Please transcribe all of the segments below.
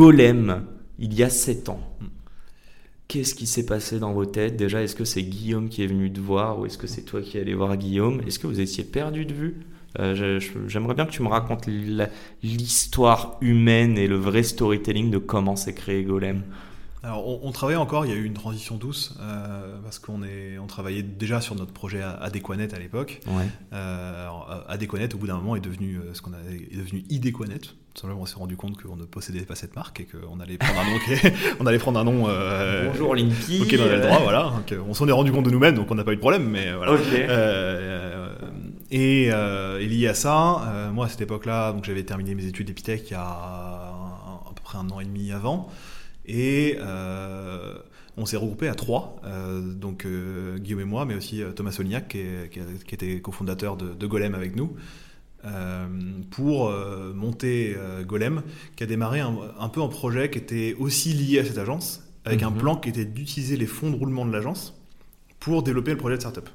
Golem, il y a 7 ans. Qu'est-ce qui s'est passé dans vos têtes? Déjà, est-ce que c'est Guillaume qui est venu te voir ou est-ce que c'est toi qui es allé voir Guillaume? Est-ce que vous étiez perdu de vue? Euh, J'aimerais bien que tu me racontes l'histoire humaine et le vrai storytelling de comment s'est créé Golem. Alors, on, travaillait encore, il y a eu une transition douce, euh, parce qu'on on travaillait déjà sur notre projet Adéquanet à l'époque. Ouais. Euh, Adéquanet, au bout d'un moment, est devenu euh, ce qu'on a est devenu Idéquanet. Simplement, on s'est rendu compte qu'on ne possédait pas cette marque et qu'on allait prendre un nom. on allait prendre un nom. Euh, Bonjour Linky. Ok, on avait le droit, voilà. on s'en est rendu compte de nous-mêmes, donc on n'a pas eu de problème, mais voilà. et, et, lié à ça, moi à cette époque-là, donc j'avais terminé mes études d'épithèque il y a à peu près un an et demi avant. Et euh, on s'est regroupé à trois, euh, donc euh, Guillaume et moi, mais aussi Thomas Solignac, qui, était cofondateur de, Golem avec nous, pour monter Golem, qui a démarré un, peu en projet qui était aussi lié à cette agence, avec un mhm. plan qui était d'utiliser les fonds de roulement de l'agence pour développer le projet de startup.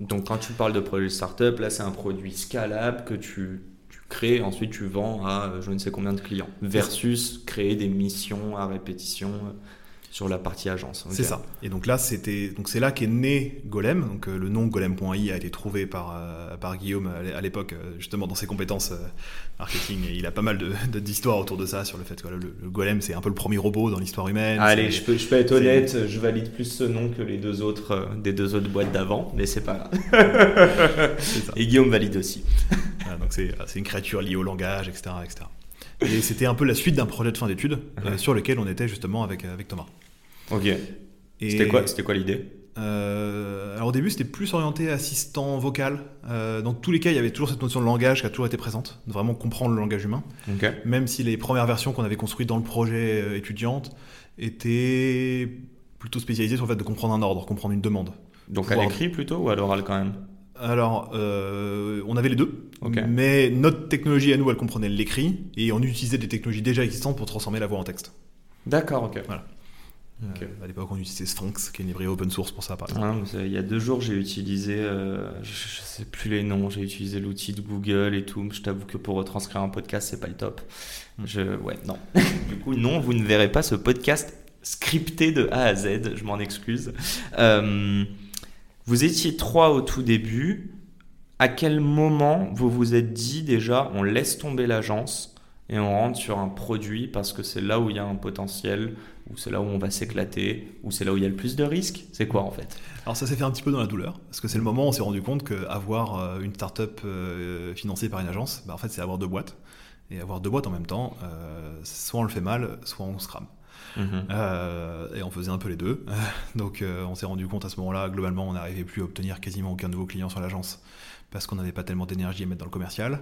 Donc quand tu parles de projet de startup, là c'est un produit scalable que tu crées, ensuite tu vends à je ne sais combien de clients, versus créer des missions à répétition euh, sur la partie agence. C'est ça. Et donc là, c'était donc c'est là qu'est né Golem. Donc euh, le nom golem.ai a été trouvé par euh, par Guillaume à l'époque justement dans ses compétences marketing. Et il a pas mal d'histoires autour de ça sur le fait que le, golem c'est un peu le premier robot dans l'histoire humaine. Allez, je peux je peux être honnête, je valide plus ce nom que les deux autres des deux autres boîtes d'avant, mais c'est pas grave. Et Guillaume valide aussi. Donc c'est une créature liée au langage, etc., etc. Et c'était un peu la suite d'un projet de fin d'études euh, sur lequel on était justement avec, avec Thomas. Ok. C'était quoi, quoi l'idée? Euh, alors au début, c'était plus orienté assistant vocal. Euh, dans tous les cas, il y avait toujours cette notion de langage qui a toujours été présente, de vraiment comprendre le langage humain. Même si les premières versions qu'on avait construites dans le projet euh, étudiante étaient plutôt spécialisées sur le fait de comprendre un ordre, comprendre une demande. Donc à l'écrit plutôt ou à l'oral quand même? Alors, euh, on avait les deux, mais notre technologie à nous, elle comprenait l'écrit, et on utilisait des technologies déjà existantes pour transformer la voix en texte. D'accord, ok. Voilà. Euh, à l'époque, on utilisait Sphinx, qui est une librairie open source pour ça, par exemple. il y a deux jours, j'ai utilisé, euh, je, ne sais plus les noms, j'ai utilisé l'outil de Google et tout. Je t'avoue que pour retranscrire un podcast, c'est pas le top. Hmm. Je, ouais, non. du coup, non, vous ne verrez pas ce podcast scripté de A à Z. Je m'en excuse. Euh, vous étiez trois au tout début. À quel moment vous vous êtes dit déjà on laisse tomber l'agence et on rentre sur un produit parce que c'est là où il y a un potentiel, ou c'est là où on va s'éclater, ou c'est là où il y a le plus de risques? C'est quoi en fait? Alors ça s'est fait un petit peu dans la douleur, parce que c'est le moment où on s'est rendu compte qu'avoir euh, une startup euh, financée par une agence, bah, en fait c'est avoir deux boîtes. Et avoir deux boîtes en même temps, euh, soit on le fait mal, soit on se crame. Mhm. Euh, et on faisait un peu les deux. Donc euh, on s'est rendu compte à ce moment-là, globalement, on n'arrivait plus à obtenir quasiment aucun nouveau client sur l'agence parce qu'on n'avait pas tellement d'énergie à mettre dans le commercial.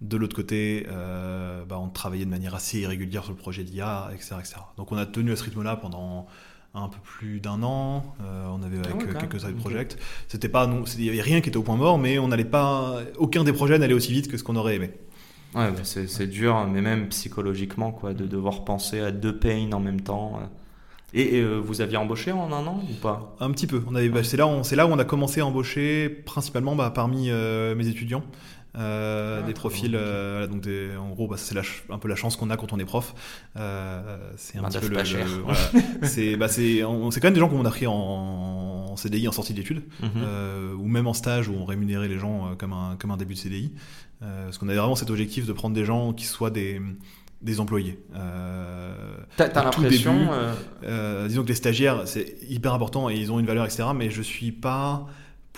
De l'autre côté, euh, bah, on travaillait de manière assez irrégulière sur le projet d'IA, etc., etc. Donc on a tenu à ce rythme-là pendant un peu plus d'un an. on avait avec ah quelques side projects. C'était pas, il y avait rien qui était au point mort, mais on n'allait pas, aucun des projets n'allait aussi vite que ce qu'on aurait aimé. Ouais, c'est dur, mais même psychologiquement, quoi, de devoir penser à deux pains en même temps. Et, euh, vous aviez embauché en un an ou pas? Un petit peu. On avait, bah, c'est là, là où on a commencé à embaucher, principalement bah, parmi euh, mes étudiants. Euh, ah, des profils, donc en gros, bah, c'est un peu la chance qu'on a quand on est prof. c'est un petit peu le, c'est, bah, c'est, quand même des gens qu'on a pris en, CDI en sortie d'études, mhm. ou même en stage où on rémunérait les gens comme un, comme un début de CDI. Euh, parce qu'on avait vraiment cet objectif de prendre des gens qui soient des, des employés. Euh, T'as l'impression euh, euh... Disons que les stagiaires, c'est hyper important et ils ont une valeur, etc. Mais je suis pas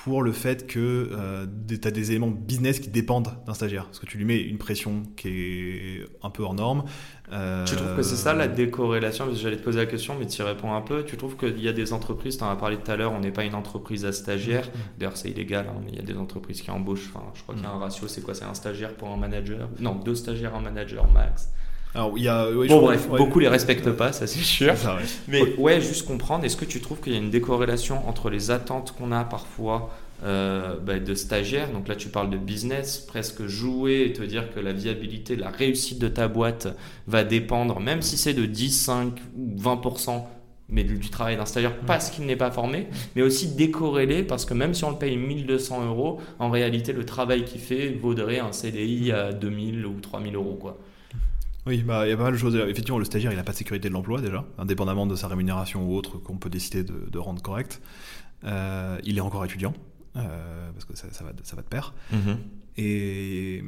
pour le fait que euh, tu as des éléments business qui dépendent d'un stagiaire. Parce que tu lui mets une pression qui est un peu hors norme. Euh... Tu trouves que c'est ça la décorrélation? J'allais te poser la question, mais tu y réponds un peu. Tu trouves qu'il y a des entreprises, tu en as parlé tout à l'heure, on n'est pas une entreprise à stagiaire. Mm. D'ailleurs, c'est illégal, hein, mais il y a des entreprises qui embauchent. Enfin, je crois qu'il y a un mm. ratio, c'est quoi? C'est un stagiaire pour un manager? Non, deux stagiaires, un manager max. Alors, il y a, ouais, je Bon, bref, ouais. beaucoup les respectent pas, ça c'est sûr. C'est ça, ouais. Mais ouais, juste comprendre, est-ce que tu trouves qu'il y a une décorrélation entre les attentes qu'on a parfois euh, bah, de stagiaires, donc là tu parles de business, presque jouer et te dire que la viabilité, la réussite de ta boîte va dépendre, même si c'est de 10, 5 ou 20%, mais du du travail d'un stagiaire parce qu'il n'est pas formé, mais aussi décorrélé parce que même si on le paye 1200 euros, en réalité le travail qu'il fait vaudrait un CDI à 2000 ou 3000 euros. Quoi. Oui, bah, il y a pas mal de choses. Effectivement, le stagiaire, il n'a pas de sécurité de l'emploi déjà, indépendamment de sa rémunération ou autre qu'on peut décider de, de rendre correcte. Euh, il est encore étudiant, euh, parce que ça, ça va, de- ça va de pair. Et,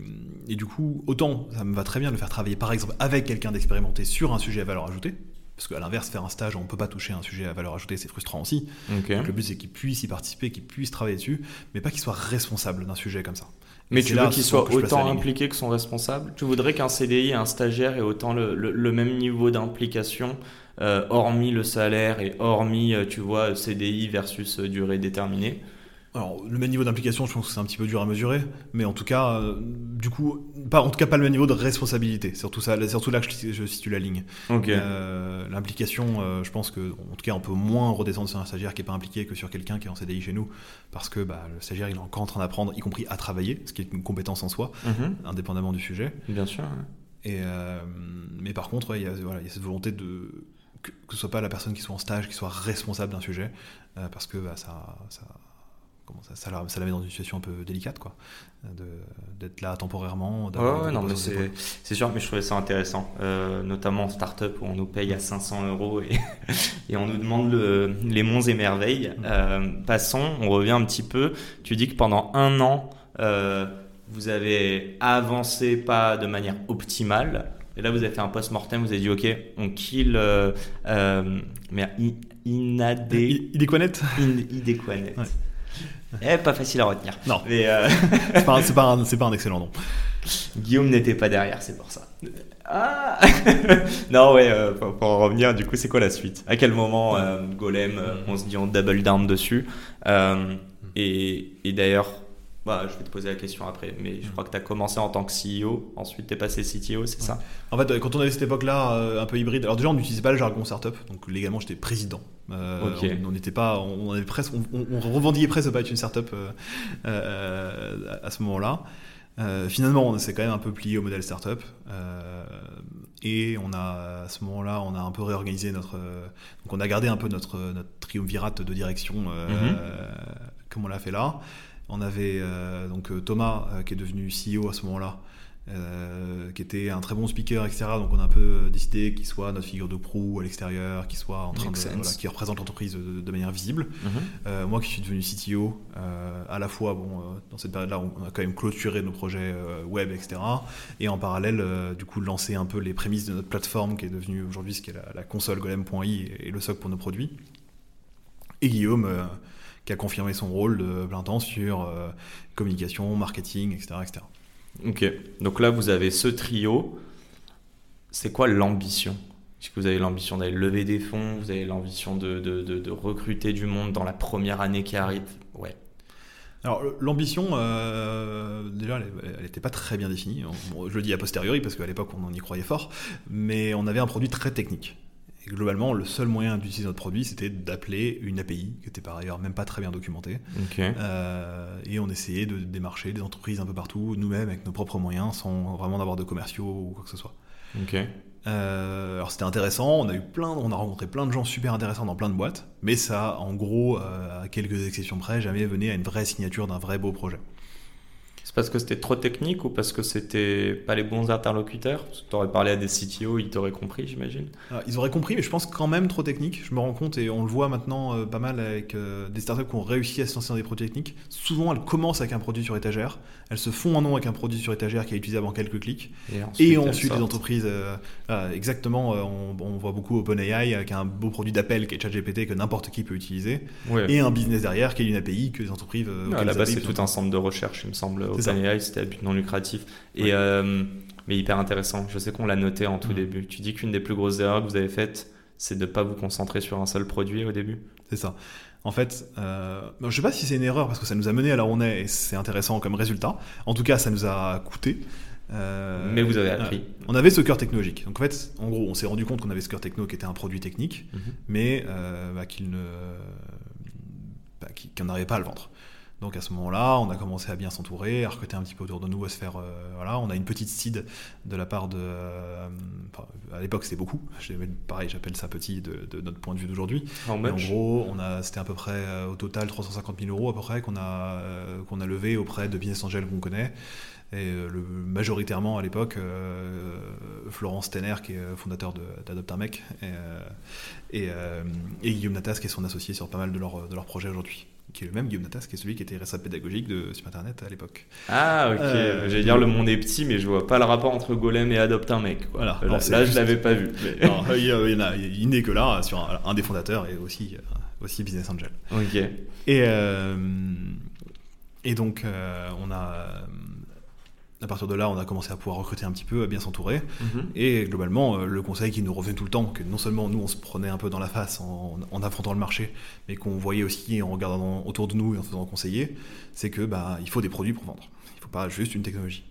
et du coup, autant ça me va très bien de le faire travailler, par exemple, avec quelqu'un d'expérimenté sur un sujet à valeur ajoutée. Parce qu'à l'inverse, faire un stage, on ne peut pas toucher un sujet à valeur ajoutée, c'est frustrant aussi. Ok. Donc le but, c'est qu'il puisse y participer, qu'il puisse travailler dessus, mais pas qu'il soit responsable d'un sujet comme ça. Mais tu veux qu'il soit autant impliqué que son responsable? Tu voudrais qu'un CDI et un stagiaire aient autant le, le- le même niveau d'implication, euh, hormis le salaire et hormis, euh, tu vois, CDI versus euh, durée déterminée? Alors, le même niveau d'implication, je pense que c'est un petit peu dur à mesurer, mais en tout cas, euh, du coup, pas, en tout cas, pas le même niveau de responsabilité. C'est surtout ça, surtout là que je, je situe la ligne. Euh, L'implication, euh, je pense que, en tout cas, on peut moins redescendre sur un stagiaire qui est pas impliqué que sur quelqu'un qui est en CDI chez nous, parce que bah, le stagiaire, il est encore en train d'apprendre, y compris à travailler, ce qui est une compétence en soi, Mhm. indépendamment du sujet. Bien sûr. Et, mais par contre, il y, a, voilà, il y a cette volonté de que, que ce soit pas la personne qui soit en stage qui soit responsable d'un sujet, parce que bah, ça, ça, comment ça, ça, la, ça la met dans une situation un peu délicate, quoi, d'être là temporairement. Ouais, non, mais c'est sûr, mais je trouvais ça intéressant, euh, notamment en start-up où on nous paye à 500 euros et, et on nous demande le- les monts et merveilles. Euh, passons, on revient un petit peu. Tu dis que pendant un an, euh, vous avez avancé pas de manière optimale. Et là, vous avez fait un post-mortem, vous avez dit, OK, on kill euh, euh, mais in- inadé, in- idéquanet. Ouais. Eh, pas facile à retenir. Non. Mais euh, C'est pas, pas, un- pas un excellent nom. Guillaume n'était pas derrière, c'est pour ça. Ah Non, ouais, euh, pour, pour en revenir, du coup, c'est quoi la suite? À quel moment euh, Golem, on se dit on double down dessus? Et, et d'ailleurs, bah, je vais te poser la question après, mais je crois que tu as commencé en tant que CEO, ensuite tu es passé CTO, c'est ça? En fait, quand on avait cette époque-là, euh, un peu hybride, alors déjà on n'utilisait pas le jargon startup, donc légalement j'étais président. Euh. On n'était pas, on, avait presque, on, on- on revendiquait presque de pas être une startup euh, euh, à ce moment-là. Finalement, on s'est quand même un peu plié au modèle startup et on a à ce moment-là, on a un peu réorganisé notre, donc on a gardé un peu notre notre triumvirate de direction Mhm. comme on l'a fait là. On avait euh, donc euh, Thomas euh, qui est devenu CEO à ce moment-là, qui était un très bon speaker, etc. Donc on a un peu décidé qu'il soit notre figure de proue à l'extérieur, qu'il soit en train Makes de, voilà, qui représente l'entreprise de, de manière visible. Euh, moi qui suis devenu CTO, à la fois, bon, dans cette période-là, on a quand même clôturé nos projets web, etc. Et en parallèle, du coup, lancer un peu les prémices de notre plateforme qui est devenue aujourd'hui ce qui est la, la console golem.i et, et le socle pour nos produits. Et Guillaume, qui a confirmé son rôle de plein temps sur euh, communication, marketing, etc. etc. Ok, donc là, vous avez ce trio. C'est quoi l'ambition? Est-ce que vous avez l'ambition d'aller lever des fonds Vous avez l'ambition de, de, de- de recruter du monde dans la première année qui arrive Ouais. Alors l'ambition, euh, déjà, elle n'était pas très bien définie. Bon, je le dis a posteriori parce qu'à l'époque on en y croyait fort, mais on avait un produit très technique. Et globalement, le seul moyen d'utiliser notre produit, c'était d'appeler une API, qui était par ailleurs même pas très bien documentée. Euh, et on essayait de démarcher des entreprises un peu partout, nous-mêmes, avec nos propres moyens, sans vraiment avoir de commerciaux ou quoi que ce soit. Euh, alors c'était intéressant, on a eu plein, on a rencontré plein de gens super intéressants dans plein de boîtes, mais ça, en gros, euh, à quelques exceptions près, jamais mené à une vraie signature d'un vrai beau projet. C'est parce que c'était trop technique ou parce que c'était pas les bons interlocuteurs? Parce que t'aurais parlé à des CTO, ils t'auraient compris, j'imagine. Alors, ils auraient compris, mais je pense quand même trop technique. Je me rends compte et on le voit maintenant euh, pas mal avec euh, des startups qui ont réussi à se lancer dans des produits techniques. Souvent, elles commencent avec un produit sur étagère, elles se font un nom avec un produit sur étagère qui est utilisable en quelques clics. Et Et ensuite, les sortent. entreprises, euh, ah, exactement, on, on voit beaucoup OpenAI avec un beau produit d'appel qui est ChatGPT que n'importe qui peut utiliser, Ouais. et un business derrière qui est une API que les entreprises. euh, à la les base, c'est tout un centre de recherche, il me semble. OpenAI, c'était à but non lucratif. Et, Ouais. euh, mais hyper intéressant. Je sais qu'on l'a noté en tout Mhm. début. Tu dis qu'une des plus grosses erreurs que vous avez faites, c'est de ne pas vous concentrer sur un seul produit au début? C'est ça. En fait, euh, je sais pas si c'est une erreur parce que ça nous a mené à là où on est et c'est intéressant comme résultat. En tout cas, ça nous a coûté. Euh, Mais vous avez appris. On avait ce cœur technologique. Donc en fait, en gros, on s'est rendu compte qu'on avait ce cœur techno qui était un produit technique, Mhm. mais bah, qu'il ne, bah, qu'on n'arrivait pas à le vendre. Donc à ce moment-là, on a commencé à bien s'entourer, à recruter un petit peu autour de nous, à se faire. euh, voilà, on a une petite seed de la part de. euh, à l'époque, c'était beaucoup. Pareil, j'appelle ça petit de, de notre point de vue d'aujourd'hui. En much gros, on a, c'était à peu près euh, au total 350 000 euros à peu près qu'on a, euh, qu'on a levé auprès de business angels qu'on connaît. Et le, majoritairement à l'époque, euh, Florence Tenner, qui est fondateur d'Adopt un mec, et, et, et Guillaume Natas, qui est son associé sur pas mal de leurs de leurs projets aujourd'hui. Qui est le même Guillaume Natas, qui est celui qui était responsable pédagogique de Super Internet à l'époque. Ah, ok. Euh, J'allais dire le monde est petit, mais je vois pas le rapport entre Golem et Adopte un mec. quoi. Voilà. Là, là, je l'avais pas vu. mais- Non, il, n'est que là, sur un, un des fondateurs et aussi, euh, aussi business angel. ok. Et, euh, et donc, euh, on a, à partir de là, on a commencé à pouvoir recruter un petit peu, à bien s'entourer. Mhm. Et globalement, euh, le conseil qui nous revenait tout le temps, que non seulement nous, on se prenait un peu dans la face en, en affrontant le marché, mais qu'on voyait aussi en regardant autour de nous et en se faisant conseiller, c'est que bah, il faut des produits pour vendre. Il ne faut pas juste une technologie.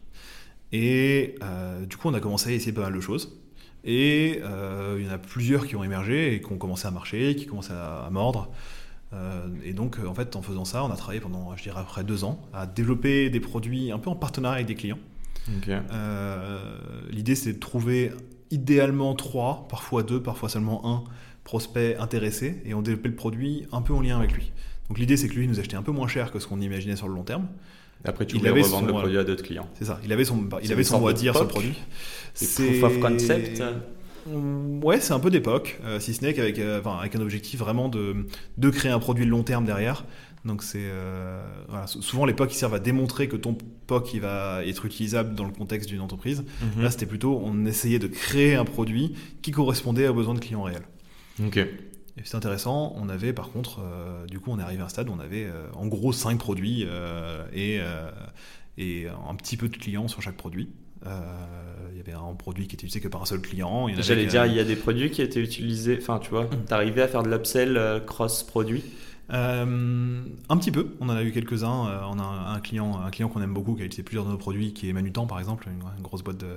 Et euh, du coup, on a commencé à essayer pas mal de choses. Et euh, il y en a plusieurs qui ont émergé et qui ont commencé à marcher, qui commencent à, à mordre. Euh, et donc, euh, en fait, en faisant ça, on a travaillé pendant, je dirais, à peu près deux ans à développer des produits un peu en partenariat avec des clients. Euh, L'idée, c'est de trouver idéalement trois, parfois deux, parfois seulement un prospect intéressé et on développait le produit un peu en lien avec lui. Donc l'idée, c'est que lui nous achetait un peu moins cher que ce qu'on imaginait sur le long terme. Après, tu Il voulais revendre son- le produit à d'autres clients. C'est ça. Il avait son, il avait son mot à dire sur le produit. C'est proof of concept. Mm, Ouais, c'est un peu d'époque, euh, si ce n'est qu'avec euh, enfin, avec un objectif vraiment de, de créer un produit de long terme derrière. Donc c'est euh, voilà, souvent les POC ils servent à démontrer que ton POC il va être utilisable dans le contexte d'une entreprise. Mhm. Là, c'était plutôt, on essayait de créer un produit qui correspondait aux besoins de clients réels. Ok. Et c'est intéressant, on avait par contre, euh, du coup, on est arrivé à un stade où on avait euh, en gros 5 produits et, et un petit peu de clients sur chaque produit. Euh, Il y avait un produit qui était utilisé que par un seul client. J'allais dire, il y a des produits qui étaient utilisés. Enfin, tu vois, t'arrivais à faire de l'upsell euh, cross-produit. Euh, un petit peu, on en a eu quelques-uns. Euh, on a un, un client, un client qu'on aime beaucoup qui a utilisé plusieurs de nos produits, qui est Manutan par exemple, une, une grosse boîte de,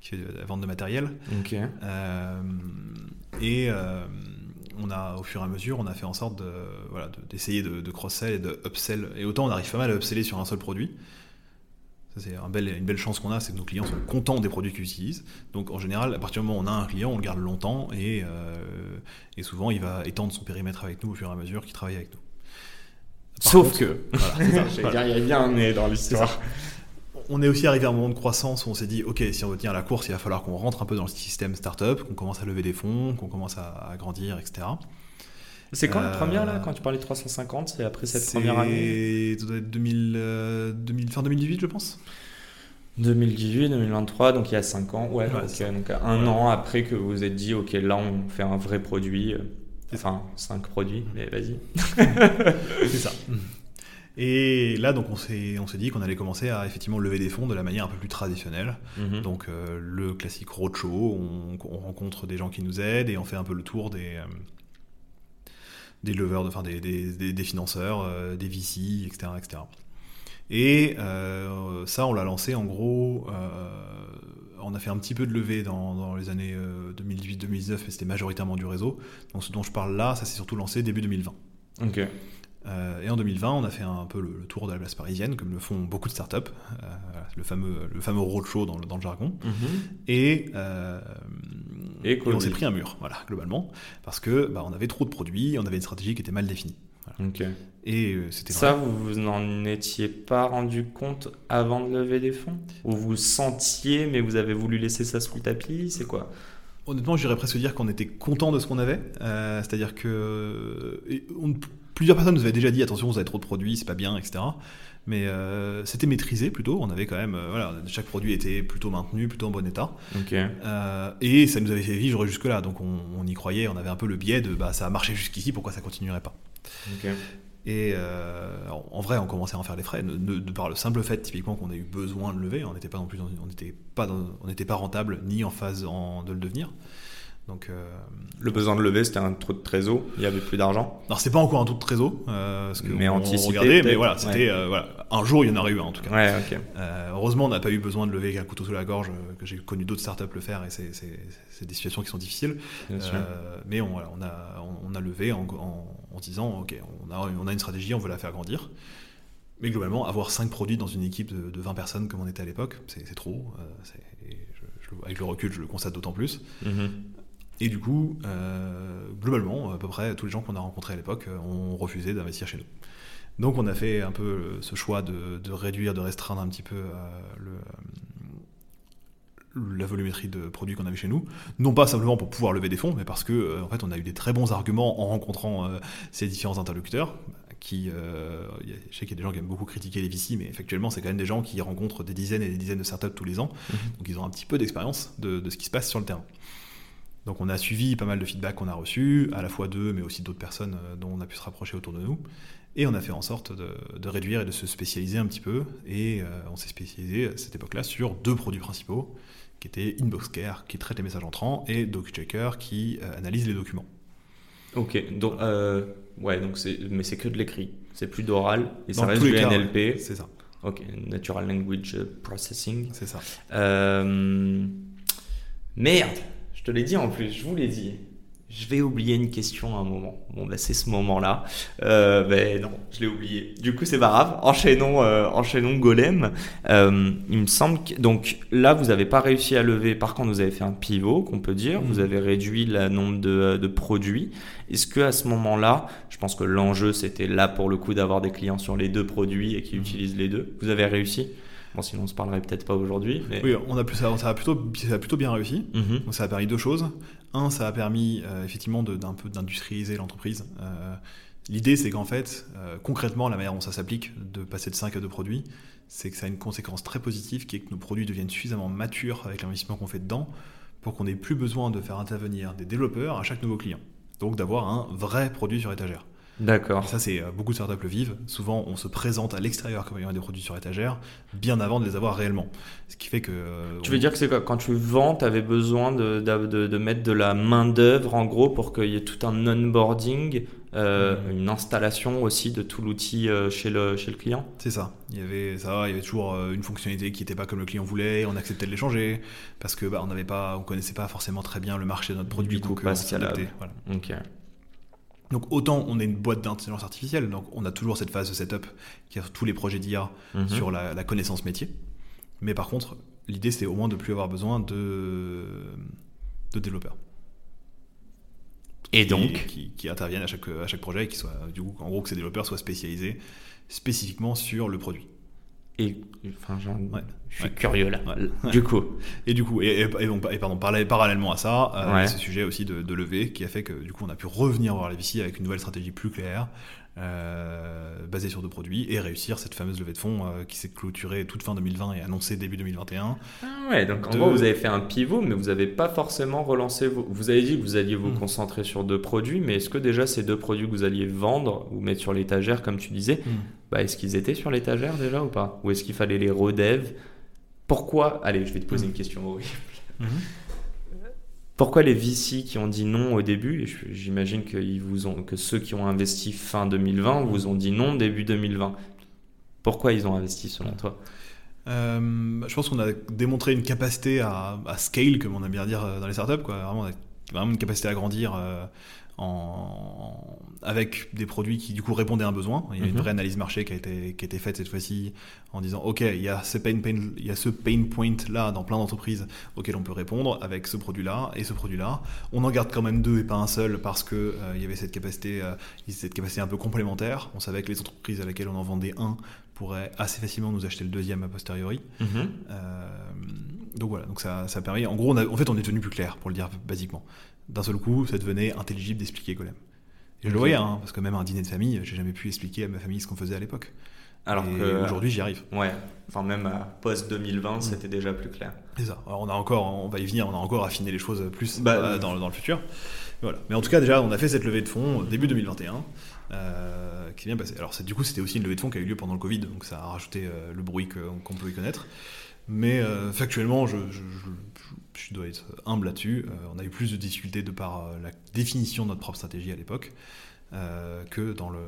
qui fait de la vente de matériel. Ok. Euh, et on a, au fur et à mesure, on a fait en sorte de, voilà, de- d'essayer de, de cross-sell et de upsell. Et autant on arrive pas mal à upseller sur un seul produit. C'est un bel- une belle chance qu'on a, c'est que nos clients sont contents des produits qu'ils utilisent. Donc en général, à partir du moment où on a un client, on le garde longtemps et, euh, et souvent il va étendre son périmètre avec nous au fur et à mesure qu'il travaille avec nous. Par Sauf contre, que. voilà, ça, voilà. il y a bien un nez dans l'histoire. On est aussi arrivé à un moment de croissance où on s'est dit, ok, si on veut tenir la course, il va falloir qu'on rentre un peu dans le système startup, qu'on commence à lever des fonds, qu'on commence à, à grandir, etc. C'est quand la Euh, première là Quand tu parlais de 350, c'est après cette première année C'est ça doit être 2000, euh, 2000, fin 2018, je pense. 2018, 2023, donc il y a 5 ans. Ouais, Ouais, donc un Ouais. an après que vous vous êtes dit, ok, là on fait un vrai produit. euh, Enfin, 5 produits, mais vas-y. C'est ça. Et là, donc, on s'est, on s'est dit qu'on allait commencer à effectivement lever des fonds de la manière un peu plus traditionnelle. Mhm. Donc, euh, le classique roadshow, on, on rencontre des gens qui nous aident et on fait un peu le tour des, des leveurs, enfin, des, des, des- des financeurs, euh, des VC, etc. etc. Et euh, ça, on l'a lancé en gros. euh, on a fait un petit peu de levée dans, dans les années 2018-2019, mais c'était majoritairement du réseau. Donc, ce dont je parle là, ça s'est surtout lancé début 2020. Ok. Euh, et en 2020, on a fait un peu le, le tour de la place parisienne, comme le font beaucoup de startups, euh, le fameux, le fameux roadshow dans le, dans le jargon. Mhm. Et, euh, Et et on s'est pris un mur, voilà, globalement, parce que bah, on avait trop de produits, on avait une stratégie qui était mal définie. Voilà. Et euh, c'était Ça, vous vous n'en étiez pas rendu compte avant de lever des fonds? Ou vous sentiez, mais vous avez voulu laisser ça sous le tapis? C'est quoi? Honnêtement, j'irais presque dire qu'on était content de ce qu'on avait. Euh, C'est-à-dire que et on- plusieurs personnes nous avaient déjà dit attention, vous avez trop de produits, c'est pas bien, etc. Mais euh, c'était maîtrisé plutôt. On avait quand même, euh, voilà, chaque produit était plutôt maintenu, plutôt en bon état. Euh, et ça nous avait fait vivre jusque-là. Donc on, on y croyait, on avait un peu le biais de bah, ça a marché jusqu'ici, pourquoi ça continuerait pas? Et alors, en vrai, on commençait à en faire les frais, de, de- de par le simple fait, typiquement, qu'on a eu besoin de lever. On n'était pas non plus, dans- on n'était pas, dans- on n'était pas rentable ni en phase en- de le devenir. Donc, euh, Le besoin de lever, c'était un trou de trésor, il n'y avait plus d'argent. alors c'est pas encore un trou de trésor, euh, parce que Mais on- anticipé, regardait, mais voilà, c'était euh, voilà, un jour il y en aurait eu un en tout cas. Ouais. Euh, heureusement, on n'a pas eu besoin de lever avec un couteau sous la gorge, que j'ai connu d'autres startups le faire, et c'est- des situations qui sont difficiles. Mais on, voilà, on, a, on, on a levé en, en, en disant, ok, on a, on a une stratégie, on veut la faire grandir. Mais globalement, avoir 5 produits dans une équipe de, de 20 personnes comme on était à l'époque, c'est trop. je- je- avec le recul, je le constate d'autant plus. Mhm. Et du coup, euh, globalement, à peu près tous les gens qu'on a rencontrés à l'époque euh, ont refusé d'investir chez nous. Donc on a fait un peu euh, ce choix de, de réduire, de restreindre un petit peu euh, le, la volumétrie de produits qu'on avait chez nous. Non pas simplement pour pouvoir lever des fonds, mais parce que en fait on a eu des très bons arguments en rencontrant euh, ces différents interlocuteurs. Qui, euh, je sais qu'il y a des gens qui aiment beaucoup critiquer les VC, mais effectivement, c'est quand même des gens qui rencontrent des dizaines et des dizaines de startups tous les ans. Mhm. Donc, ils ont un petit peu d'expérience de, de ce qui se passe sur le terrain. Donc on a suivi pas mal de feedback qu'on a reçu, à la fois d'eux, mais aussi d'autres personnes euh, dont on a pu se rapprocher autour de nous. Et on a fait en sorte de, de réduire et de se spécialiser un petit peu. Et euh, on s'est spécialisé à cette époque-là sur deux produits principaux, qui étaient InboxCare, qui traite les messages entrants, et DocChecker, qui euh, analyse les documents. Ok, donc, euh, ouais, donc mais c'est que de l'écrit, c'est plus d'oral, et ça Dans reste tous les du cas, ouais, NLP. C'est ça, Ok, Natural Language Processing. c'est ça. Merde, te l'ai dit en plus, je vous l'ai dit. Je vais oublier une question à un moment. Bon, bah, c'est ce moment-là. Euh, ben non, je l'ai oublié. Du coup, c'est pas grave. Enchaînons, euh, enchaînons Golem. Euh, il me semble que donc là, vous n'avez pas réussi à lever. Par contre, vous avez fait un pivot, qu'on peut dire. Mhm. Vous avez réduit le nombre de, de produits. Est-ce que à ce moment-là, je pense que l'enjeu c'était là pour le coup d'avoir des clients sur les deux produits et qui Mhm. utilisent les deux. Vous avez réussi? Bon, sinon on se parlerait peut-être pas aujourd'hui. Mais... Oui, on a, plus, ça, ça a plutôt, ça a plutôt bien réussi. Mhm. Donc ça a permis deux choses. Un, ça a permis euh, effectivement d'un peu d'industrialiser l'entreprise. Euh, L'idée, c'est qu'en fait, euh, concrètement, la manière dont ça s'applique, de passer de 5 à 2 produits, c'est que ça a une conséquence très positive qui est que nos produits deviennent suffisamment matures avec l'investissement qu'on fait dedans pour qu'on n'ait plus besoin de faire intervenir des développeurs à chaque nouveau client. Donc d'avoir un vrai produit sur étagère. D'accord. Ça, c'est euh, beaucoup de startups le vivent. Souvent, on se présente à l'extérieur comme ayant des produits sur étagère, bien avant de les avoir réellement. Ce qui fait que. euh, Tu on- veux dire que c'est Quand tu vends, tu avais besoin de, de, de- de mettre de la main-d'œuvre en gros pour qu'il y ait tout un onboarding, euh, Mhm. une installation aussi de tout l'outil chez, le, chez le client? C'est ça. Il y avait ça, il y avait toujours une fonctionnalité qui n'était pas comme le client voulait, on acceptait de les changer parce que bah, on n'avait pas, on connaissait pas forcément très bien le marché de notre produit, Du coup, donc pas on voilà. Ok. Donc autant on est une boîte d'intelligence artificielle, donc on a toujours cette phase de setup qui a tous les projets d'IA Mhm. sur la, la connaissance métier. Mais par contre, l'idée c'était au moins de plus avoir besoin de de développeurs. Et qui- donc qui, qui interviennent à chaque, à chaque projet et qui soient, du coup, en gros, que ces développeurs soient spécialisés spécifiquement sur le produit. et, enfin, genre, Ouais. Je suis Ouais. curieux là. Ouais. Du coup, Et du coup, et, et- et pardon, parallè- parallèlement à ça, euh, Ouais. ce sujet aussi de, de levée qui a fait que du coup, on a pu revenir voir les VC avec une nouvelle stratégie plus claire, euh, basée sur deux produits, et réussir cette fameuse levée de fonds euh, qui s'est clôturée toute fin 2020 et annoncée début 2021. Ah ouais, donc en de- gros, vous avez fait un pivot, mais vous n'avez pas forcément relancé. Vos... Vous avez dit que vous alliez vous Mm. concentrer sur deux produits, mais est-ce que déjà ces deux produits que vous alliez vendre ou mettre sur l'étagère, comme tu disais, bah, est-ce qu'ils étaient sur l'étagère déjà ou pas? Ou est-ce qu'il fallait les redev Pourquoi Allez, je vais te poser Mm. une question horrible. Mhm. Pourquoi les VC qui ont dit non au début, et j'imagine que, ils vous ont, que ceux qui ont investi fin 2020 vous ont dit non début 2020 Pourquoi ils ont investi selon toi? Euh, je pense qu'on a démontré une capacité à, à scale, comme on aime bien dire euh, dans les startups, quoi. Vraiment, on a vraiment une capacité à grandir euh, en, avec des produits qui du coup répondaient à un besoin. Il y a une Mhm. vraie analyse marché qui a été, qui a été faite cette fois-ci en disant ok, il y a ce pain, pain- il y a ce pain point là dans plein d'entreprises auquel on peut répondre avec ce produit-là et ce produit-là. On en garde quand même deux et pas un seul parce que euh, il y avait cette capacité, euh, cette capacité un peu complémentaire. On savait que les entreprises à laquelle on en vendait un pourraient assez facilement nous acheter le deuxième a posteriori. Euh, donc voilà, donc ça, ça permet. En gros, on a- en fait, on est devenu plus clair, pour le dire basiquement. D'un seul coup, ça devenait intelligible d'expliquer Golem. Et je le voyais, hein, parce que même à un dîner de famille, j'ai jamais pu expliquer à ma famille ce qu'on faisait à l'époque. Alors Et que aujourd'hui, j'y arrive. Ouais, enfin même à post Mm. 2020, c'était déjà plus clair. C'est ça. Alors, on a encore, on va y venir, on a encore affiné les choses plus Bah, euh, dans, dans le futur. Voilà. Mais en tout cas, déjà, on a fait cette levée de fonds au début 2021, euh, qui est bien passée. Alors, du coup, c'était aussi une levée de fonds qui a eu lieu pendant le Covid, donc ça a rajouté euh, le bruit qu'on pouvait connaître. Mais factuellement, je, je, je, dois être humble là-dessus. on a eu plus de difficultés de par la définition de notre propre stratégie à l'époque que dans le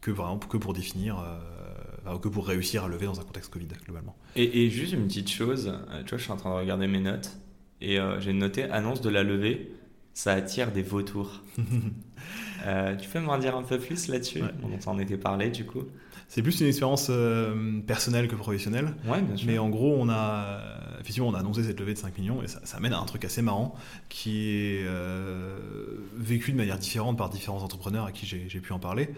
que vraiment que pour définir que pour réussir à lever dans un contexte Covid globalement. Et, juste une petite chose, tu vois, je suis en train de regarder mes notes et j'ai noté annonce de la levée, ça attire des vautours. Euh, tu peux m'en dire un peu plus là-dessus On s'en était parlé du coup? C'est plus une expérience euh, personnelle que professionnelle. Ouais, bien sûr. Mais en gros, on a, effectivement, on a annoncé cette levée de 5 millions et ça, ça mène à un truc assez marrant qui est euh, vécu de manière différente par différents entrepreneurs à qui j'ai pu en parler.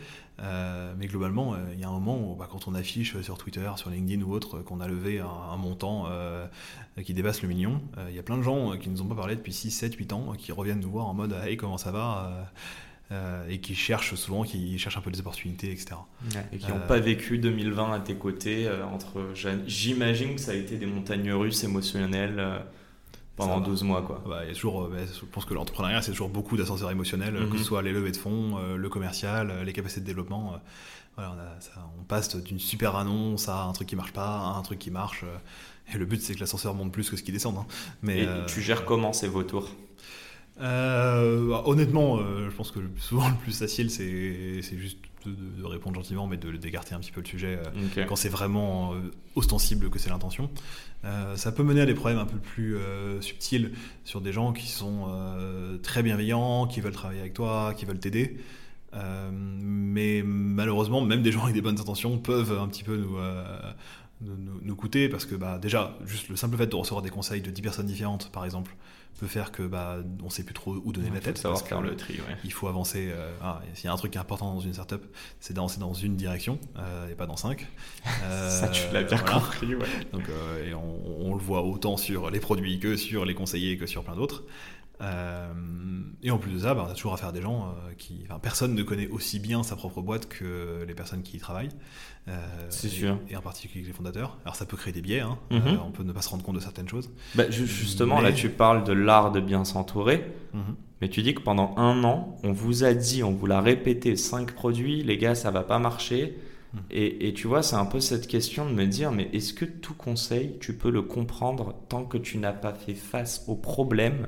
mais globalement, il y a un moment où, bah, quand on affiche sur Twitter, sur LinkedIn ou autre, qu'on a levé un, montant qui dépasse le million, il y a plein de gens qui ne nous ont pas parlé depuis 6, 7, 8 ans qui reviennent nous voir en mode Hey, comment ça va euh, et qui cherchent souvent, qui cherchent un peu des opportunités, etc. et qui n'ont pas vécu 2020 à tes côtés. Euh, entre, j'imagine que ça a été des montagnes russes émotionnelles euh, pendant 12 mois. Quoi. Bah, y a toujours, je pense que l'entrepreneuriat, c'est toujours beaucoup d'ascenseurs émotionnels, que ce mhm. soit les levées de fonds, le commercial, les capacités de développement. Voilà, on, passe d'une super annonce à un truc qui marche pas, à un truc qui marche. et le but, c'est que l'ascenseur monte plus que ce qui descend. Hein. Mais, et tu gères comment ces vautours? Bah, honnêtement, euh, je pense que souvent le plus facile, c'est juste de, répondre gentiment, mais de d'écarter un petit peu le sujet euh, quand c'est vraiment ostensible que c'est l'intention. ça peut mener à des problèmes un peu plus subtils sur des gens qui sont très bienveillants, qui veulent travailler avec toi, qui veulent t'aider. mais malheureusement, même des gens avec des bonnes intentions peuvent un petit peu nous, nous, nous, coûter parce que bah, déjà, juste le simple fait de recevoir des conseils de 10 personnes différentes, par exemple, peut faire que bah, on sait plus trop où donner la tête. Savoir faire le tri. Ouais. Il faut avancer. Euh, ah, S'il y a un truc qui est important dans une startup, c'est d'avancer dans une direction euh, et pas dans cinq. Ça, tu l'as bien compris. Ouais. Donc, et on, on, le voit autant sur les produits que sur les conseillers que sur plein d'autres. Euh, et en plus de ça, bah, on a toujours affaire à des gens euh, qui. Enfin, personne ne connaît aussi bien sa propre boîte que les personnes qui y travaillent. Euh, c'est sûr. Et en particulier les fondateurs. Alors ça peut créer des biais, hein. Mhm. on peut ne pas se rendre compte de certaines choses. Bah, justement, là tu parles de l'art de bien s'entourer. Mhm. Mais tu dis que pendant un an, on vous a dit, on vous l'a répété, cinq produits, les gars, ça va pas marcher. Mhm. Et, et, tu vois, c'est un peu cette question de me dire, mais est-ce que tout conseil, tu peux le comprendre tant que tu n'as pas fait face au problème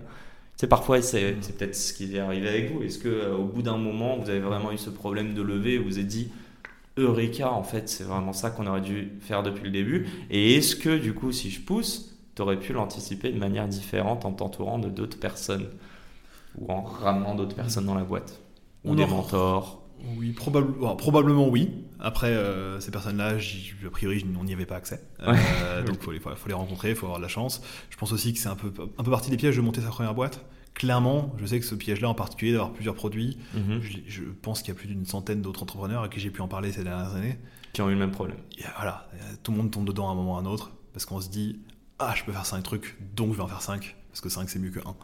c'est parfois, c'est peut-être ce qui est arrivé avec vous. Est-ce que euh, au bout d'un moment, vous avez vraiment eu ce problème de lever vous vous êtes dit, Eureka, en fait, c'est vraiment ça qu'on aurait dû faire depuis le début Et est-ce que, du coup, si je pousse, tu aurais pu l'anticiper de manière différente en t'entourant de d'autres personnes ou en ramenant d'autres personnes dans la boîte? Ou des mentors? Oui, probablement oui. Après, euh, ces personnes-là, a priori, on n'y avait pas accès. Euh, donc, il faut, faut, les rencontrer, il faut avoir de la chance. Je pense aussi que c'est un peu, un peu partie des pièges de monter sa première boîte. Clairement, je sais que ce piège-là en particulier, d'avoir plusieurs produits, mhm. je, pense qu'il y a plus d'une centaine d'autres entrepreneurs à qui j'ai pu en parler ces dernières années. Qui ont eu le même problème. voilà, tout le monde tombe dedans à un moment ou à un autre, parce qu'on se dit, ah, je peux faire 5 trucs, donc je vais en faire 5 parce que 5 c'est mieux que 1.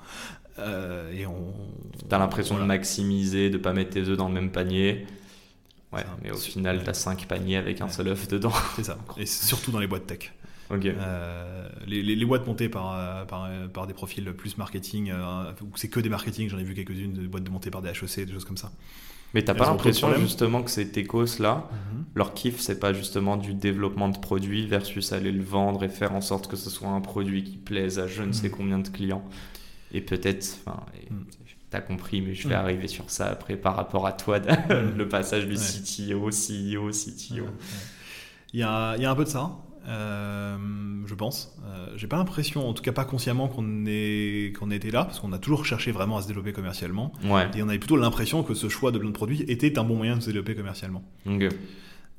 Euh, et on. T'as l'impression de maximiser, de pas mettre tes œufs dans le même panier. Ouais, mais au final, tu as 5 paniers avec un seul œuf dedans. C'est ça. Et surtout dans les boîtes tech. Ok. Euh, les, les, boîtes montées par, par, par, des profils plus marketing, euh, c'est que des marketing, j'en ai vu quelques-unes, des boîtes montées par des HEC, des choses comme ça. Mais t'as pas l'impression justement que ces techos là, mhm. leur kiff c'est pas justement du développement de produits versus aller le vendre et faire en sorte que ce soit un produit qui plaise à je ne sais mhm. combien de clients. Et peut-être, enfin, mhm. T'as compris, mais je vais arriver sur ça après par rapport à toi, le passage du CTO, CEO, CTO. Il y a, il y a un peu de ça. Euh, je pense. Euh, j'ai pas l'impression, en tout cas pas consciemment, qu'on ait, qu'on été là, parce qu'on a toujours cherché vraiment à se développer commercialement. Et on avait plutôt l'impression que ce choix de plein de produits était un bon moyen de se développer commercialement.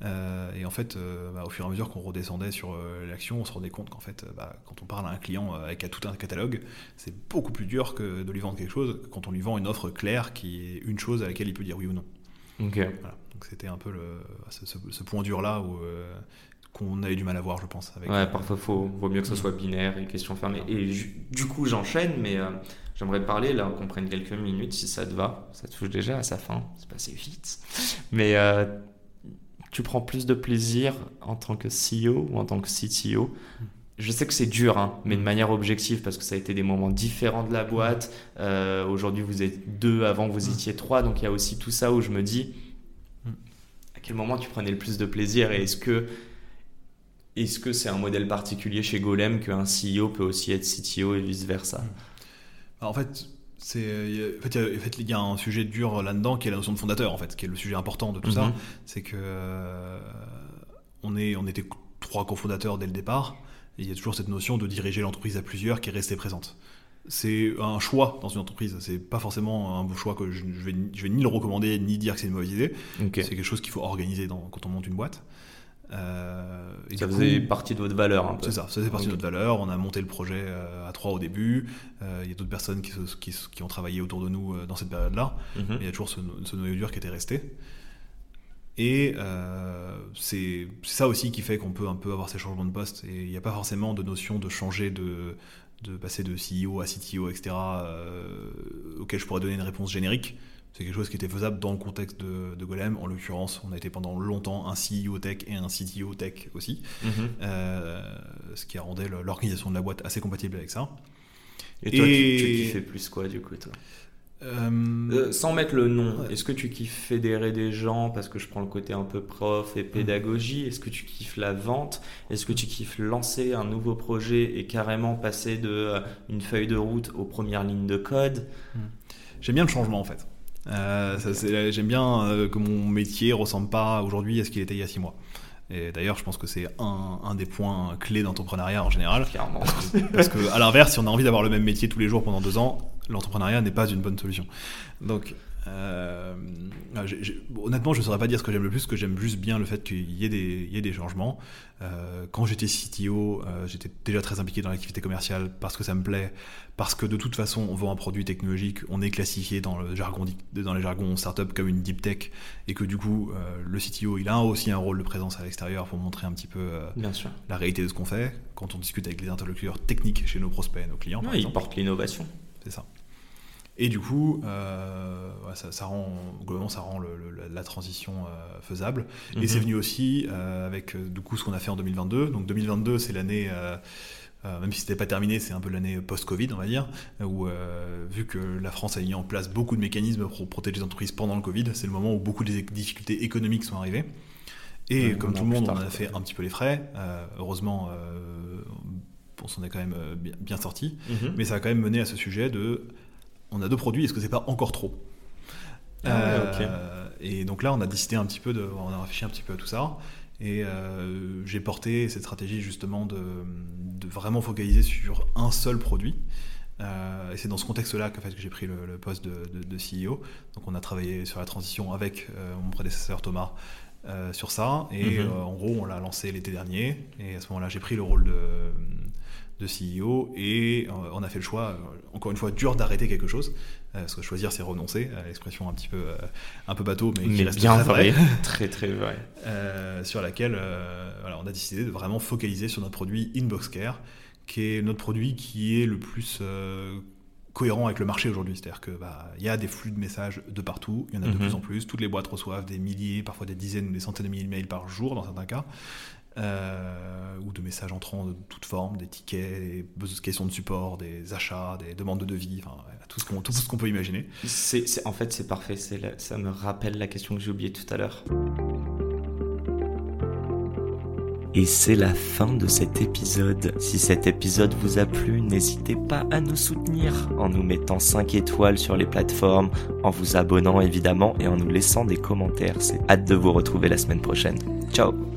Euh, et en fait, bah, au fur et à mesure qu'on redescendait sur l'action, on se rendait compte qu'en fait, bah, quand on parle à un client avec tout un catalogue, c'est beaucoup plus dur que de lui vendre quelque chose quand on lui vend une offre claire qui est une chose à laquelle il peut dire oui ou non. Voilà. Donc c'était un peu le, ce, ce, point dur là où qu'on avait du mal à voir, je pense. Avec, ouais, euh, parfois, il vaut mieux que ce soit binaire et question fermée. Et du coup, j'enchaîne, mais euh, j'aimerais parler, là, qu'on prenne quelques minutes, si ça te va. Ça touche déjà à sa fin, c'est passé vite. Mais euh, tu prends plus de plaisir en tant que CEO ou en tant que CTO je sais que c'est dur, hein, mais de manière objective, parce que ça a été des moments différents de la boîte. Aujourd'hui, vous êtes deux, avant, vous étiez trois. Donc, il y a aussi tout ça où je me dis, à quel moment tu prenais le plus de plaisir et est-ce que est-ce que c'est un modèle particulier chez Golem qu'un CEO peut aussi être CTO et vice-versa? Bah, En fait, c'est en fait, il y, a, en fait, il y a un sujet dur là-dedans qui est la notion de fondateur, en fait, qui est le sujet important de tout ça. Mhm. C'est que euh, on, est, on était trois cofondateurs dès le départ, et il y a toujours cette notion de diriger l'entreprise à plusieurs qui est restée présente. C'est un choix dans une entreprise, c'est pas forcément un bon choix que je, je vais, je vais ni le recommander ni dire que c'est une mauvaise idée. C'est quelque chose qu'il faut organiser dans, quand on monte une boîte. Euh, et Ça faisait coup- partie de votre valeur un peu. c'est ça, ça fait partie de notre valeur. On a monté le projet euh, à trois au début. Euh, Il y a d'autres personnes qui, ont travaillé autour de nous dans cette période-là. Mhm. Il y a toujours ce, no- ce noyau dur qui était resté. Et c'est ça aussi qui fait qu'on peut un peu avoir ces changements de poste. Et il n'y a pas forcément de notion de changer de, de passer de CEO à CTO, etc., auquel je pourrais donner une réponse générique. C'est quelque chose qui était faisable dans le contexte de, de Golem. En l'occurrence, on a été pendant longtemps un CEO tech et un CTO tech aussi. Mhm. Euh, ce qui a rendu le- l'organisation de la boîte assez compatible avec ça. Et toi, tu- Et- tu, kiffais plus quoi du coup toi Euh, Euh, Sans mettre le nom, Ouais. est-ce que tu kiffes fédérer des gens parce que je prends le côté un peu prof et pédagogie? Est-ce que tu kiffes la vente? Est-ce que tu kiffes lancer un nouveau projet et carrément passer de euh, une feuille de route aux premières lignes de code? J'aime bien le changement en fait. Euh, J'aime bien euh, que mon métier ressemble pas aujourd'hui à ce qu'il était il y a six mois. Et d'ailleurs, je pense que c'est un, un des points clés d'entrepreneuriat en général. Clairement. Parce que, à l'inverse, si on a envie d'avoir le même métier tous les jours pendant deux ans, l'entrepreneuriat n'est pas une bonne solution. Donc, euh, honnêtement, je ne saurais pas dire ce que j'aime le plus, que j'aime juste bien le fait qu'il y, ait des- il y ait des changements. Euh, quand j'étais CTO, euh, j'étais déjà très impliqué dans l'activité commerciale parce que ça me plaît, parce que de toute façon, on vend un produit technologique, on est classifié dans le jargon, dans les jargons startup comme une deep tech, et que du coup, le CTO, il a aussi un rôle de présence à l'extérieur pour montrer un petit peu Bien sûr. la réalité de ce qu'on fait quand on discute avec les interlocuteurs techniques chez nos prospects et nos clients. par Ouais, il exemple. porte l'innovation. C'est ça. Et du coup, euh, ça, ça rend, globalement, ça rend le- le- la- transition euh, faisable. Mhm. Et c'est venu aussi euh, avec du coup ce qu'on a fait en 2022. Donc 2022, c'est l'année, même si c'était pas terminé, c'est un peu l'année post-Covid, on va dire, où vu que la France a mis en place beaucoup de mécanismes pour protéger les entreprises pendant le Covid, c'est le moment où beaucoup des difficultés économiques sont arrivées. Et comme tout le monde, plus on tard, a fait un petit peu les frais. Heureusement, on s'en est quand même bien, bien sorti. Mhm. Mais ça a quand même mené à ce sujet de on a deux produits, est-ce que c'est pas encore trop? Ah Euh, Et donc là, on a décidé un petit peu de, on a réfléchi un petit peu à tout ça. Et euh, j'ai porté cette stratégie justement de, de vraiment focaliser sur un seul produit. Euh, et c'est dans ce contexte-là qu'en fait, que j'ai pris le, le poste de, de- de CEO. Donc on a travaillé sur la transition avec euh, mon prédécesseur Thomas sur ça. Et Mhm. en gros, on l'a lancé l'été dernier. Et à ce moment-là, j'ai pris le rôle de, de CEO et euh, on a fait le choix, euh, encore une fois, dur d'arrêter quelque chose. Euh, parce que choisir, c'est renoncer. Euh, L'expression un petit peu, un peu bateau, mais, qui Mais reste bien très vrai. très très vrai. Euh, sur laquelle euh, voilà, on a décidé de vraiment focaliser sur notre produit Inbox Care, qui est notre produit qui est le plus euh, cohérent avec le marché aujourd'hui. C'est-à-dire que bah, y a des flux de messages de partout, il y en a de Mhm. plus en plus. Toutes les boîtes reçoivent des milliers, parfois des dizaines ou des centaines de milliers de mails par jour dans certains cas. Euh, ou de messages entrants de toutes formes, des tickets, des questions de support, des achats, des demandes de devis, enfin, tout ce qu'on peut imaginer. En fait, c'est parfait. La- ça me rappelle la question que j'ai oubliée tout à l'heure. Et c'est la fin de cet épisode. Si cet épisode vous a plu, n'hésitez pas à nous soutenir en nous mettant 5 étoiles sur les plateformes, en vous abonnant évidemment et en nous laissant des commentaires. C'est hâte de vous retrouver la semaine prochaine. Ciao